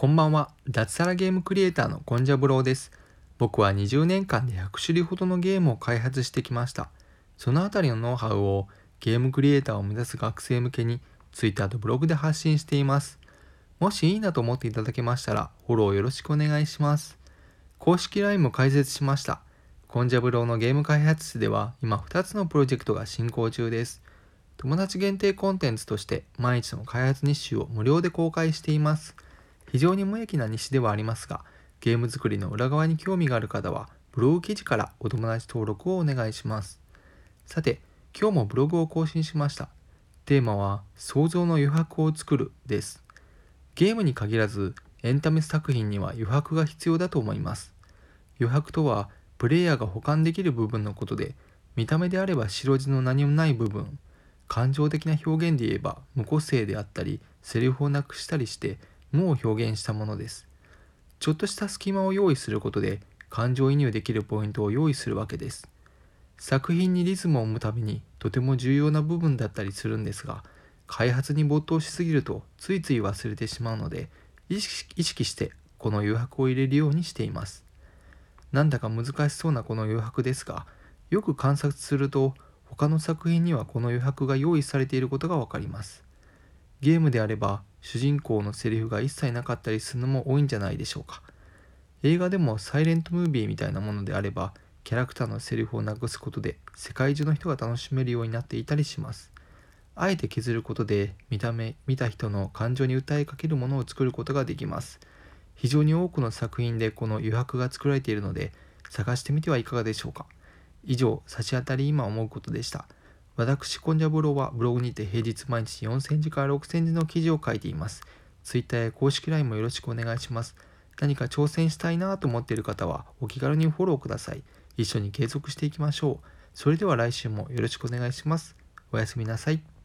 こんばんは。脱サラゲームクリエイターのコンジャブローです。僕は20年間で100種類ほどのゲームを開発してきました。そのあたりのノウハウをゲームクリエイターを目指す学生向けに Twitter とブログで発信しています。もしいいなと思っていただけましたらフォローよろしくお願いします。公式 LINE も開設しました。コンジャブローのゲーム開発室では今2つのプロジェクトが進行中です。友達限定コンテンツとして毎日の開発日誌を無料で公開しています。非常に無益な日誌ではありますが、ゲーム作りの裏側に興味がある方は、ブログ記事からお友達登録をお願いします。さて、今日もブログを更新しました。テーマは、想像の余白を作るです。ゲームに限らず、エンタメ作品には余白が必要だと思います。余白とは、プレイヤーが保管できる部分のことで、見た目であれば白地の何もない部分、感情的な表現で言えば無個性であったり、セリフをなくしたりして、無を表現したものです。ちょっとした隙間を用意することで感情移入できるポイントを用意するわけです。作品にリズムを生むためにとても重要な部分だったりするんですが、開発に没頭しすぎるとついつい忘れてしまうので、意識してこの余白を入れるようにしています。なんだか難しそうなこの余白ですが、よく観察すると他の作品にはこの余白が用意されていることがわかります。ゲームであれば主人公のセリフが一切なかったりするのも多いんじゃないでしょうか。映画でもサイレントムービーみたいなものであればキャラクターのセリフをなくすことで世界中の人が楽しめるようになっていたりします。あえて削ることで見た目見た人の感情に訴えかけるものを作ることができます。非常に多くの作品でこの余白が作られているので探してみてはいかがでしょうか。以上差し当たり今思うことでした。私、コンジャブロはブログにて平日毎日4000字から6000字の記事を書いています。Twitter や公式 LINE もよろしくお願いします。何か挑戦したいなと思っている方はお気軽にフォローください。一緒に継続していきましょう。それでは来週もよろしくお願いします。おやすみなさい。